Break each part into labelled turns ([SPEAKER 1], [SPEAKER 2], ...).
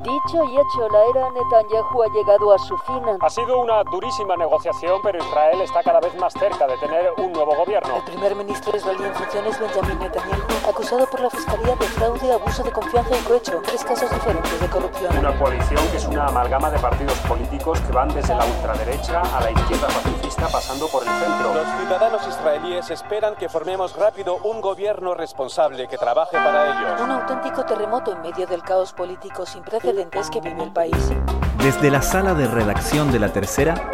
[SPEAKER 1] Dicho y hecho, la era Netanyahu ha llegado a su fin.
[SPEAKER 2] Ha sido una durísima negociación, pero Israel está cada vez más cerca de tener un nuevo gobierno.
[SPEAKER 1] El primer ministro israelí en funciones, Benjamin Netanyahu, acusado por la Fiscalía de fraude, abuso de confianza y cohecho tres casos diferentes de corrupción.
[SPEAKER 2] Una coalición que es una amalgama de partidos políticos que van desde la ultraderecha a la izquierda pacifista pasando por el centro.
[SPEAKER 3] Los ciudadanos israelíes esperan que formemos rápido un gobierno responsable que trabaje para ellos.
[SPEAKER 1] Un auténtico terremoto en medio del caos político sin precedentes que vive el país.
[SPEAKER 4] Desde la sala de redacción de La Tercera,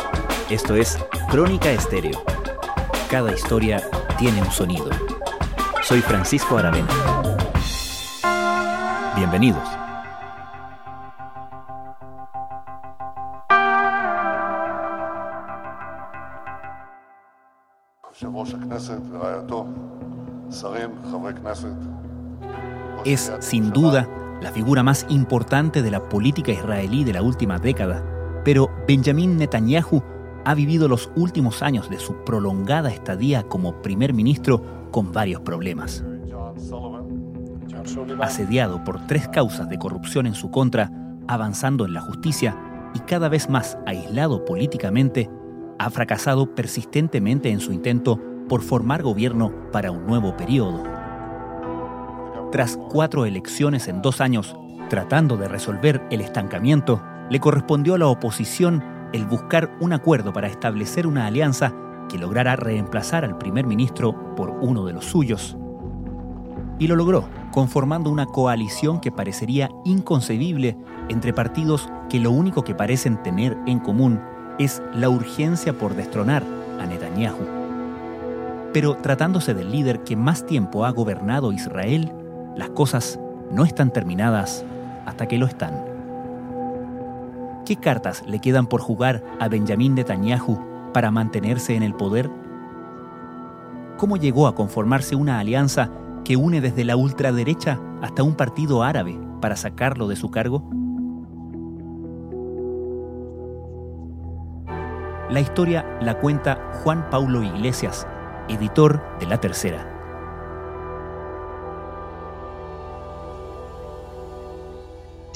[SPEAKER 4] esto es Crónica Estéreo. Cada historia tiene un sonido. Soy Francisco Aravena. Bienvenidos. Es, sin duda, la figura más importante de la política israelí de la última década, pero Benjamin Netanyahu ha vivido los últimos años de su prolongada estadía como primer ministro con varios problemas. Asediado por tres causas de corrupción en su contra, avanzando en la justicia y cada vez más aislado políticamente, ha fracasado persistentemente en su intento por formar gobierno para un nuevo periodo. Tras cuatro elecciones en dos años, tratando de resolver el estancamiento, le correspondió a la oposición el buscar un acuerdo para establecer una alianza que lograra reemplazar al primer ministro por uno de los suyos. Y lo logró, conformando una coalición que parecería inconcebible entre partidos que lo único que parecen tener en común es la urgencia por destronar a Netanyahu. Pero tratándose del líder que más tiempo ha gobernado Israel, las cosas no están terminadas hasta que lo están. ¿Qué cartas le quedan por jugar a Benjamin Netanyahu para mantenerse en el poder? ¿Cómo llegó a conformarse una alianza que une desde la ultraderecha hasta un partido árabe para sacarlo de su cargo? La historia la cuenta Juan Paulo Iglesias, editor de La Tercera.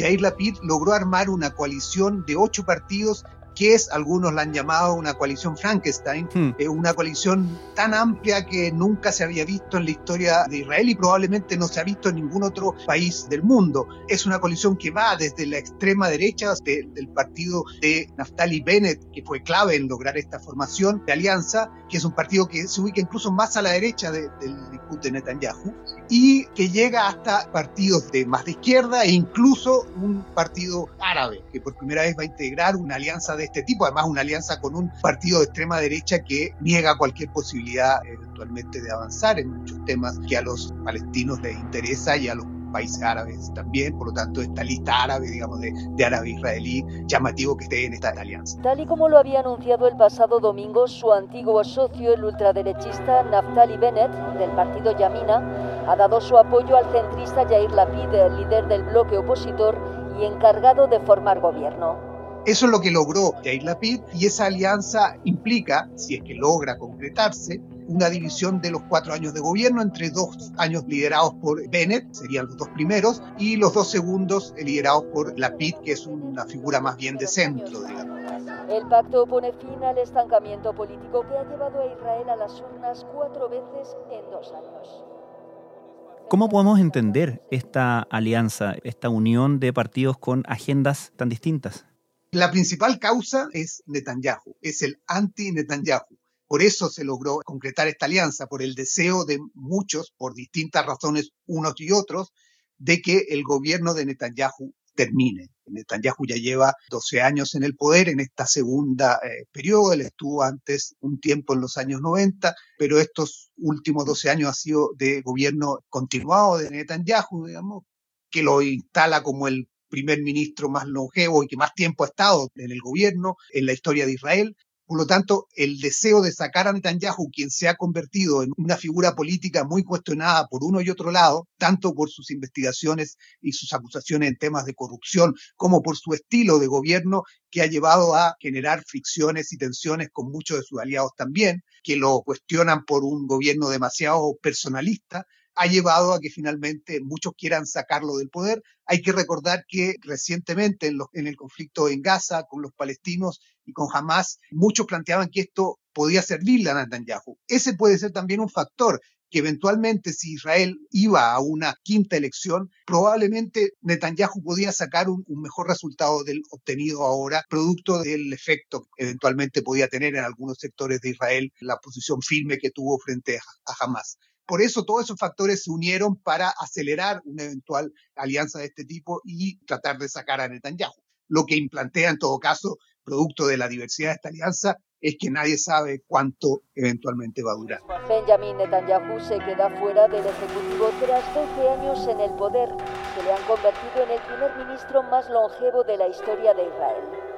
[SPEAKER 5] Jair Lapid logró armar una coalición de ocho partidos que es, algunos la han llamado una coalición Frankenstein, hmm. eh, una coalición tan amplia que nunca se había visto en la historia de Israel y probablemente no se ha visto en ningún otro país del mundo. Es una coalición que va desde la extrema derecha del partido de Naftali Bennett, que fue clave en lograr esta formación de alianza, que es un partido que se ubica incluso más a la derecha del Likud de Netanyahu, y que llega hasta partidos de más de izquierda e incluso un partido árabe, que por primera vez va a integrar una alianza de este tipo, además una alianza con un partido de extrema derecha que niega cualquier posibilidad eventualmente de avanzar en muchos temas que a los palestinos les interesa y a los países árabes también, por lo tanto esta lista árabe, digamos, de, de árabe-israelí, llamativo que esté en esta alianza.
[SPEAKER 1] Tal y como lo había anunciado el pasado domingo su antiguo socio, el ultraderechista Naftali Bennett, del partido Yamina, ha dado su apoyo al centrista Yair Lapid, el líder del bloque opositor y encargado de formar gobierno.
[SPEAKER 5] Eso es lo que logró Yair Lapid y esa alianza implica, si es que logra concretarse, una división de los cuatro años de gobierno entre dos años liderados por Bennett, serían los dos primeros, y los dos segundos liderados por Lapid, que es una figura más bien de centro, digamos.
[SPEAKER 1] El pacto pone fin al estancamiento político que ha llevado a Israel a las urnas cuatro veces en dos años.
[SPEAKER 4] ¿Cómo podemos entender esta alianza, esta unión de partidos con agendas tan distintas?
[SPEAKER 5] La principal causa es Netanyahu, es el anti-Netanyahu. Por eso se logró concretar esta alianza, por el deseo de muchos, por distintas razones, unos y otros, de que el gobierno de Netanyahu termine. Netanyahu ya lleva 12 años en el poder en esta segunda eh, periodo, él estuvo antes un tiempo en los años 90, pero estos últimos 12 años ha sido de gobierno continuado de Netanyahu, digamos, que lo instala como el primer ministro más longevo y que más tiempo ha estado en el gobierno en la historia de Israel. Por lo tanto, el deseo de sacar a Netanyahu, quien se ha convertido en una figura política muy cuestionada por uno y otro lado, tanto por sus investigaciones y sus acusaciones en temas de corrupción, como por su estilo de gobierno, que ha llevado a generar fricciones y tensiones con muchos de sus aliados también, que lo cuestionan por un gobierno demasiado personalista, ha llevado a que finalmente muchos quieran sacarlo del poder. Hay que recordar que recientemente en, el conflicto en Gaza con los palestinos y con Hamas, muchos planteaban que esto podía servirle a Netanyahu. Ese puede ser también un factor que eventualmente si Israel iba a una quinta elección, probablemente Netanyahu podía sacar un, mejor resultado del obtenido ahora, producto del efecto que eventualmente podía tener en algunos sectores de Israel la posición firme que tuvo frente a Hamas. Por eso todos esos factores se unieron para acelerar una eventual alianza de este tipo y tratar de sacar a Netanyahu. Lo que implantea en todo caso, producto de la diversidad de esta alianza, es que nadie sabe cuánto eventualmente va a durar.
[SPEAKER 1] Benjamin Netanyahu se queda fuera del Ejecutivo tras 12 años en el poder, que le han convertido en el primer ministro más longevo de la historia de Israel.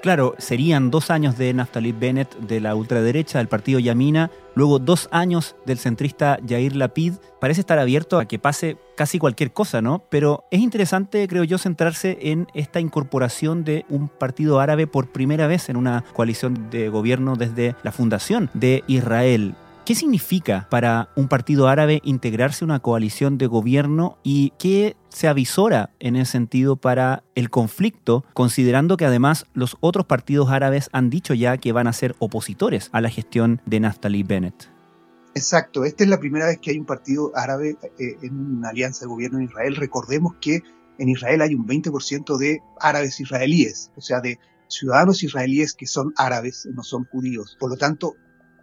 [SPEAKER 4] Claro, serían dos años de Naftali Bennett de la ultraderecha del partido Yamina, luego dos años del centrista Yair Lapid. Parece estar abierto a que pase casi cualquier cosa, ¿no? Pero es interesante, creo yo, centrarse en esta incorporación de un partido árabe por primera vez en una coalición de gobierno desde la fundación de Israel. ¿Qué significa para un partido árabe integrarse a una coalición de gobierno y qué se avisora en ese sentido para el conflicto, considerando que además los otros partidos árabes han dicho ya que van a ser opositores a la gestión de Naftali Bennett?
[SPEAKER 5] Exacto, esta es la primera vez que hay un partido árabe eh, en una alianza de gobierno en Israel. Recordemos que en Israel hay un 20% de árabes israelíes, o sea, de ciudadanos israelíes que son árabes, no son judíos. Por lo tanto,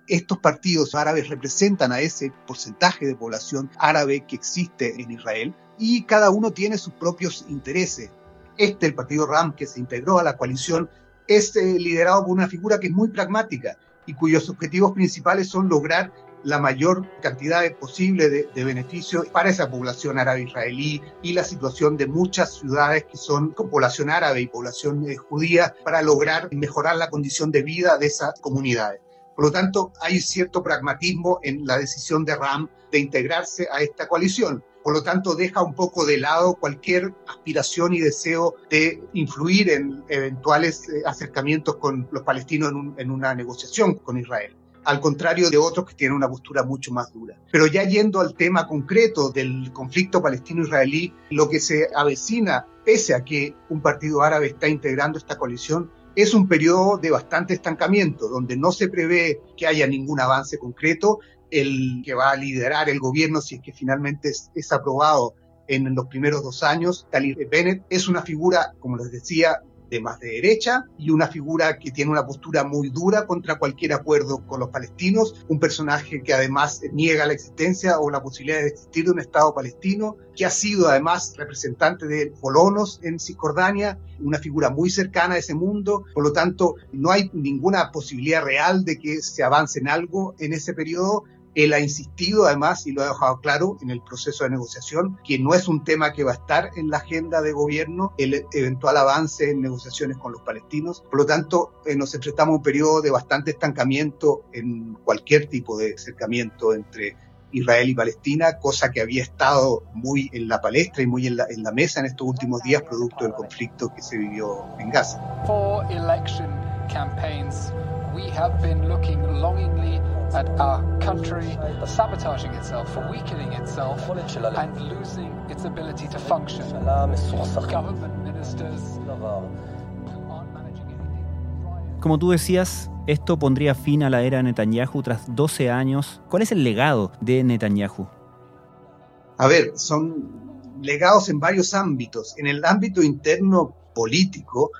[SPEAKER 5] estos partidos árabes representan a ese porcentaje de población árabe que existe en Israel y cada uno tiene sus propios intereses. Este, el partido RAM, que se integró a la coalición, es eh, liderado por una figura que es muy pragmática y cuyos objetivos principales son lograr la mayor cantidad posible de, beneficios para esa población árabe israelí y la situación de muchas ciudades que son con población árabe y población eh, judía para lograr mejorar la condición de vida de esas comunidades. Por lo tanto, hay cierto pragmatismo en la decisión de RAM de integrarse a esta coalición. Por lo tanto, deja un poco de lado cualquier aspiración y deseo de influir en eventuales eh, acercamientos con los palestinos en, una negociación con Israel al contrario de otros que tienen una postura mucho más dura. Pero ya yendo al tema concreto del conflicto palestino-israelí, lo que se avecina, pese a que un partido árabe está integrando esta coalición, es un periodo de bastante estancamiento, donde no se prevé que haya ningún avance concreto. El que va a liderar el gobierno, si es que finalmente es, aprobado en los primeros dos años, Talib Bennett, es una figura, como les decía, de más de derecha y una figura que tiene una postura muy dura contra cualquier acuerdo con los palestinos, un personaje que además niega la existencia o la posibilidad de existir de un Estado palestino, que ha sido además representante de colonos en Cisjordania, una figura muy cercana a ese mundo, por lo tanto no hay ninguna posibilidad real de que se avance en algo en ese periodo él ha insistido además y lo ha dejado claro en el proceso de negociación que no es un tema que va a estar en la agenda de gobierno el eventual avance en negociaciones con los palestinos. Por lo tanto, eh, nos enfrentamos a un periodo de bastante estancamiento en cualquier tipo de acercamiento entre Israel y Palestina, cosa que había estado muy en la palestra y muy en la, en la mesa en estos últimos días producto del conflicto que se vivió en Gaza. At our country sabotaging itself, weakening itself, and losing its ability to function. Government ministers Como tú decías, esto pondría fin a la era Netanyahu tras 12 años. ¿Cuál es el legado de Netanyahu? A ver, son legados en varios ámbitos. En el ámbito interno político,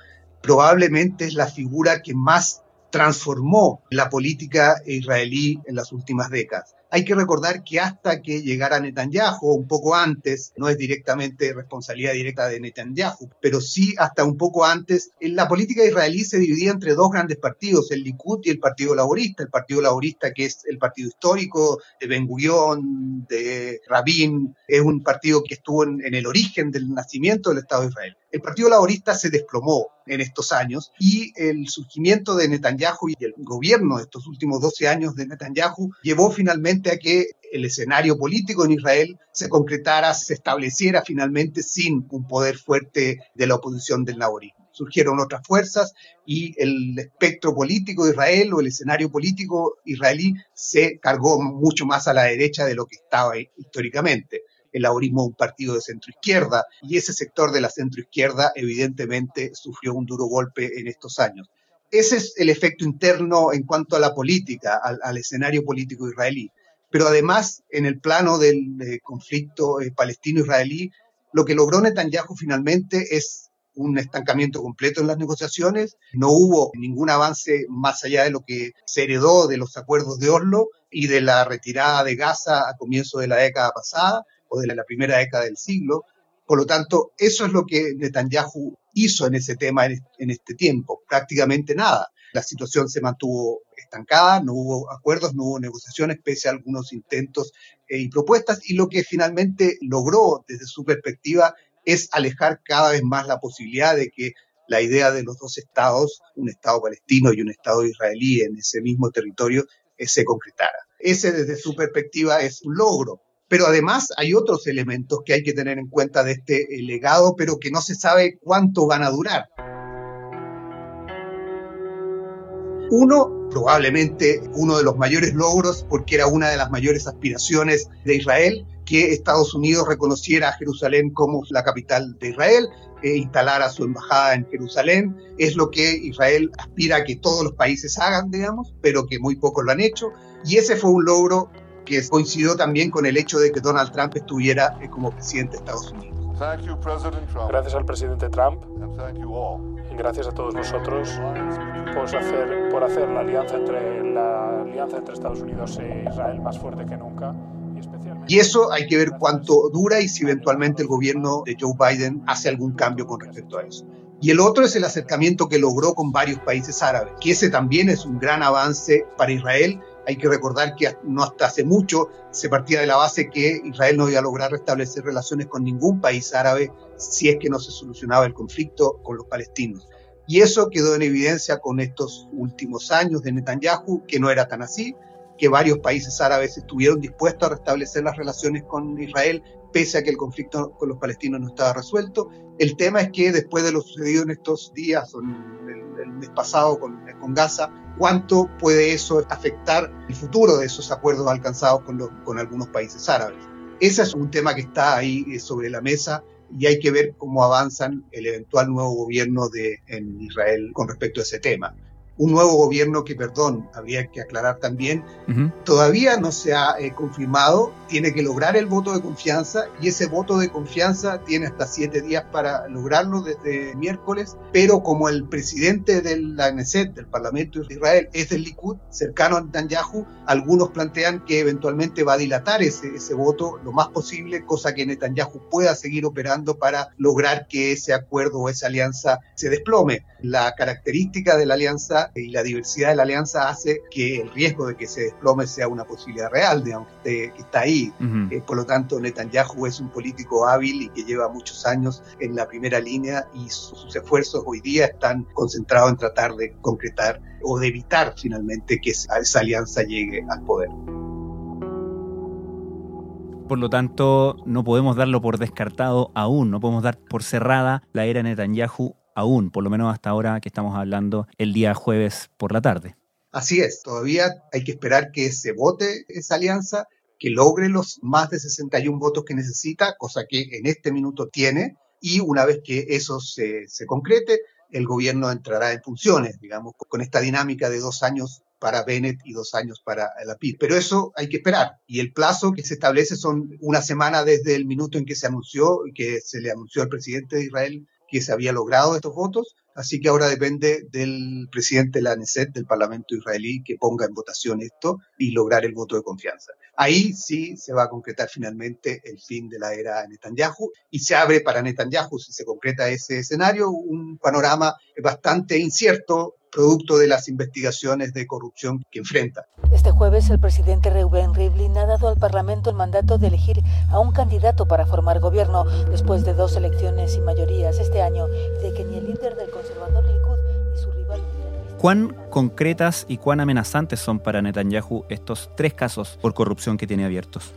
[SPEAKER 5] probablemente es la figura que más transformó la política israelí en las últimas décadas. Hay que recordar que hasta que llegara Netanyahu, un poco antes, no es directamente responsabilidad directa de Netanyahu, pero sí hasta un poco antes, la política israelí se dividía entre dos grandes partidos, el Likud y el Partido Laborista. El Partido Laborista, que es el partido histórico de Ben Gurion, de Rabin, es un partido que estuvo en, en el origen del nacimiento del Estado de Israel. El Partido Laborista se desplomó en estos años y el surgimiento de Netanyahu y el gobierno de estos últimos 12 años de Netanyahu llevó finalmente a que el escenario político en Israel se concretara, se estableciera finalmente sin un poder fuerte de la oposición del laborismo. surgieron otras fuerzas y el espectro político de Israel o el escenario político israelí se cargó mucho más a la derecha de lo que estaba históricamente. El laurismo un partido de centro izquierda y ese sector de la centro izquierda evidentemente sufrió un duro golpe en estos años. Ese es el efecto interno en cuanto a la política, al, escenario político israelí. Pero además, en el plano del eh, conflicto eh, palestino-israelí, lo que logró Netanyahu finalmente es un estancamiento completo en las negociaciones, no hubo ningún avance más allá de lo que se heredó de los acuerdos de Oslo y de la retirada de Gaza a comienzo de la década pasada o de la primera década del siglo. Por lo tanto, eso es lo que Netanyahu hizo en ese tema en este tiempo, prácticamente nada. La situación se mantuvo estancada, no hubo acuerdos, no hubo negociaciones, pese a algunos intentos eh, y propuestas, y lo que finalmente logró desde su perspectiva es alejar cada vez más la posibilidad de que la idea de los dos estados, un estado palestino y un estado israelí en ese mismo territorio, eh, se concretara. Ese desde su perspectiva es un logro. Pero además hay otros elementos que hay que tener en cuenta de este eh, legado, pero que no se sabe cuánto van a durar. Uno, probablemente uno de los mayores logros, porque era una de las mayores aspiraciones de Israel, que Estados Unidos reconociera a Jerusalén como la capital de Israel, e instalara su embajada en Jerusalén. Es lo que Israel aspira a que todos los países hagan, digamos, pero que muy pocos lo han hecho. Y ese fue un logro que coincidió también con el hecho de que Donald Trump estuviera eh, como presidente de Estados Unidos.
[SPEAKER 6] Gracias al presidente Trump gracias a todos nosotros por hacer, por hacer la, alianza entre, la alianza entre Estados Unidos e Israel más fuerte que nunca.
[SPEAKER 5] Y eso hay que ver cuánto dura y si eventualmente el gobierno de Joe Biden hace algún cambio con respecto a eso. Y el otro es el acercamiento que logró con varios países árabes, que ese también es un gran avance para Israel hay que recordar que no hasta hace mucho se partía de la base que Israel no iba a lograr restablecer relaciones con ningún país árabe si es que no se solucionaba el conflicto con los palestinos. Y eso quedó en evidencia con estos últimos años de Netanyahu, que no era tan así, que varios países árabes estuvieron dispuestos a restablecer las relaciones con Israel, pese a que el conflicto con los palestinos no estaba resuelto. El tema es que después de lo sucedido en estos días, o el, mes pasado con, Gaza, cuánto puede eso afectar el futuro de esos acuerdos alcanzados con, con algunos países árabes. Ese es un tema que está ahí eh, sobre la mesa y hay que ver cómo avanzan el eventual nuevo gobierno de, en Israel con respecto a ese tema un nuevo gobierno que, perdón, habría que aclarar también, todavía no se ha eh, confirmado, tiene que lograr el voto de confianza y ese voto de confianza tiene hasta siete días para lograrlo desde miércoles, pero como el presidente de la Knesset, del Parlamento de Israel, es del Likud, cercano a Netanyahu, algunos plantean que eventualmente va a dilatar ese, ese voto lo más posible, cosa que Netanyahu pueda seguir operando para lograr que ese acuerdo o esa alianza se desplome. La característica de la alianza y la diversidad de la alianza hace que el riesgo de que se desplome sea una posibilidad real, digamos, que, está ahí. Eh, por lo tanto, Netanyahu es un político hábil y que lleva muchos años en la primera línea y sus, esfuerzos hoy día están concentrados en tratar de concretar o de evitar finalmente que esa, esa alianza llegue al poder.
[SPEAKER 4] Por lo tanto, no podemos darlo por descartado aún, no podemos dar por cerrada la era Netanyahu aún, por lo menos hasta ahora que estamos hablando el día jueves por la tarde.
[SPEAKER 5] Así es, todavía hay que esperar que se vote esa alianza, que logre los más de 61 votos que necesita, cosa que en este minuto tiene, y una vez que eso se, concrete, el gobierno entrará en funciones, digamos, con esta dinámica de dos años para Bennett y dos años para la PIB. Pero eso hay que esperar. Y el plazo que se establece son una semana desde el minuto en que se anunció, que se le anunció al presidente de Israel que se había logrado estos votos, así que ahora depende del presidente de la ANESET, del Parlamento israelí, que ponga en votación esto y lograr el voto de confianza. Ahí sí se va a concretar finalmente el fin de la era Netanyahu y se abre para Netanyahu, si se concreta ese escenario, un panorama bastante incierto producto de las investigaciones de corrupción que enfrenta.
[SPEAKER 1] Este jueves el presidente Reuben Rivlin ha dado al Parlamento el mandato de elegir a un candidato para formar gobierno después de dos elecciones y mayorías este año y de que ni el líder del conservador Likud ni su rival
[SPEAKER 4] ¿Cuán concretas y cuán amenazantes son para Netanyahu estos tres casos por corrupción que tiene abiertos?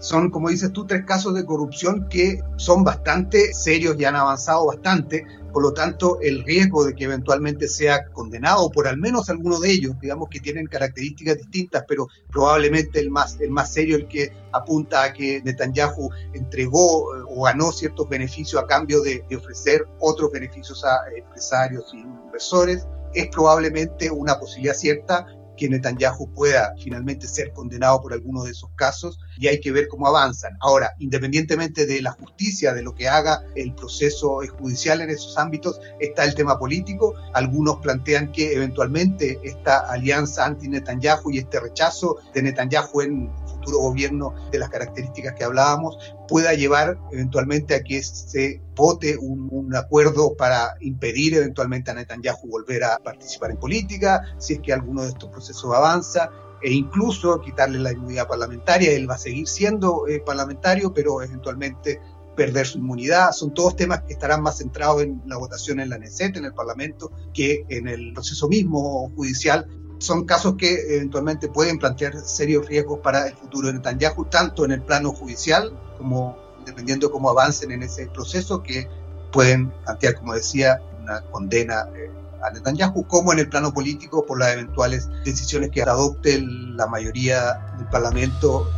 [SPEAKER 5] Son, como dices tú, tres casos de corrupción que son bastante serios y han avanzado bastante. Por lo tanto, el riesgo de que eventualmente sea condenado por al menos alguno de ellos, digamos que tienen características distintas, pero probablemente el más, el más serio, el que apunta a que Netanyahu entregó eh, o ganó ciertos beneficios a cambio de, ofrecer otros beneficios a empresarios y inversores, es probablemente una posibilidad cierta que Netanyahu pueda finalmente ser condenado por alguno de esos casos y hay que ver cómo avanzan. Ahora, independientemente de la justicia, de lo que haga el proceso judicial en esos ámbitos, está el tema político. Algunos plantean que eventualmente esta alianza anti-Netanyahu y este rechazo de Netanyahu en gobierno de las características que hablábamos pueda llevar eventualmente a que se vote un, acuerdo para impedir eventualmente a Netanyahu volver a participar en política, si es que alguno de estos procesos avanza, e incluso quitarle la inmunidad parlamentaria. Él va a seguir siendo eh, parlamentario, pero eventualmente perder su inmunidad. Son todos temas que estarán más centrados en la votación en la NECET, en el Parlamento, que en el proceso mismo judicial son casos que eventualmente pueden plantear serios riesgos para el futuro de Netanyahu, tanto en el plano judicial como dependiendo cómo avancen en ese proceso, que pueden plantear, como decía, una condena eh, a Netanyahu, como en el plano político por las eventuales decisiones que adopte la mayoría del Parlamento.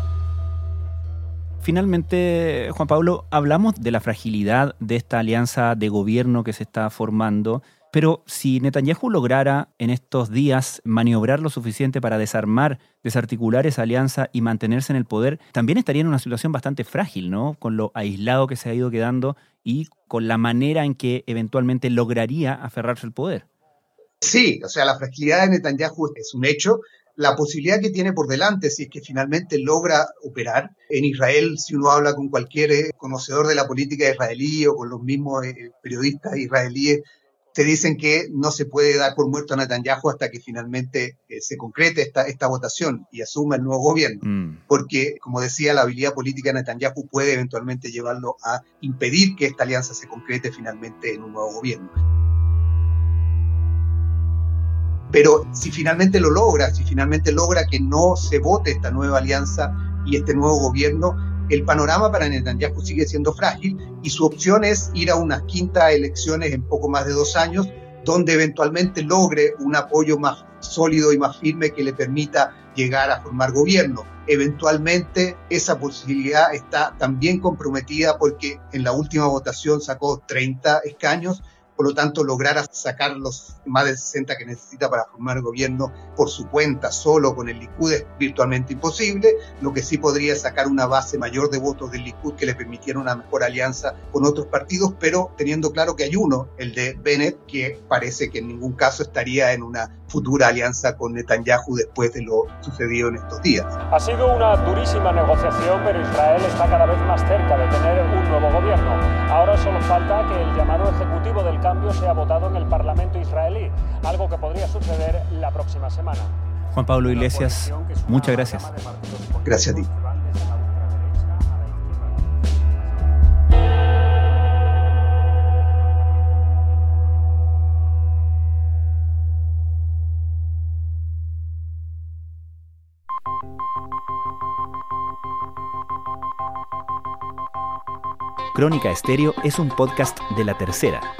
[SPEAKER 4] Finalmente, Juan Pablo, hablamos de la fragilidad de esta alianza de gobierno que se está formando pero si Netanyahu lograra en estos días maniobrar lo suficiente para desarmar, desarticular esa alianza y mantenerse en el poder, también estaría en una situación bastante frágil, ¿no? Con lo aislado que se ha ido quedando y con la manera en que eventualmente lograría aferrarse al poder.
[SPEAKER 5] Sí, o sea, la fragilidad de Netanyahu es un hecho. La posibilidad que tiene por delante, si es que finalmente logra operar en Israel, si uno habla con cualquier eh, conocedor de la política israelí o con los mismos eh, periodistas israelíes, te dicen que no se puede dar por muerto a Netanyahu hasta que finalmente eh, se concrete esta, esta votación y asuma el nuevo gobierno. Mm. Porque, como decía, la habilidad política de Netanyahu puede eventualmente llevarlo a impedir que esta alianza se concrete finalmente en un nuevo gobierno. Pero si finalmente lo logra, si finalmente logra que no se vote esta nueva alianza y este nuevo gobierno, el panorama para Netanyahu sigue siendo frágil y su opción es ir a unas quintas elecciones en poco más de dos años, donde eventualmente logre un apoyo más sólido y más firme que le permita llegar a formar gobierno. Eventualmente esa posibilidad está también comprometida porque en la última votación sacó 30 escaños por lo tanto lograr sacar los más de 60 que necesita para formar gobierno por su cuenta, solo con el Likud, es virtualmente imposible. Lo que sí podría sacar una base mayor de votos del Likud que le permitiera una mejor alianza con otros partidos, pero teniendo claro que hay uno, el de Bennett, que parece que en ningún caso estaría en una futura alianza con Netanyahu después de lo sucedido en estos días.
[SPEAKER 2] Ha sido una durísima negociación, pero Israel está cada vez más cerca de tener un nuevo gobierno. Ahora solo falta que el llamado ejecutivo del cambio sea votado en el Parlamento israelí, algo que podría suceder la próxima semana.
[SPEAKER 4] Juan Pablo Iglesias, muchas gracias.
[SPEAKER 5] Gracias a ti.
[SPEAKER 4] Crónica Estéreo es un podcast de La Tercera.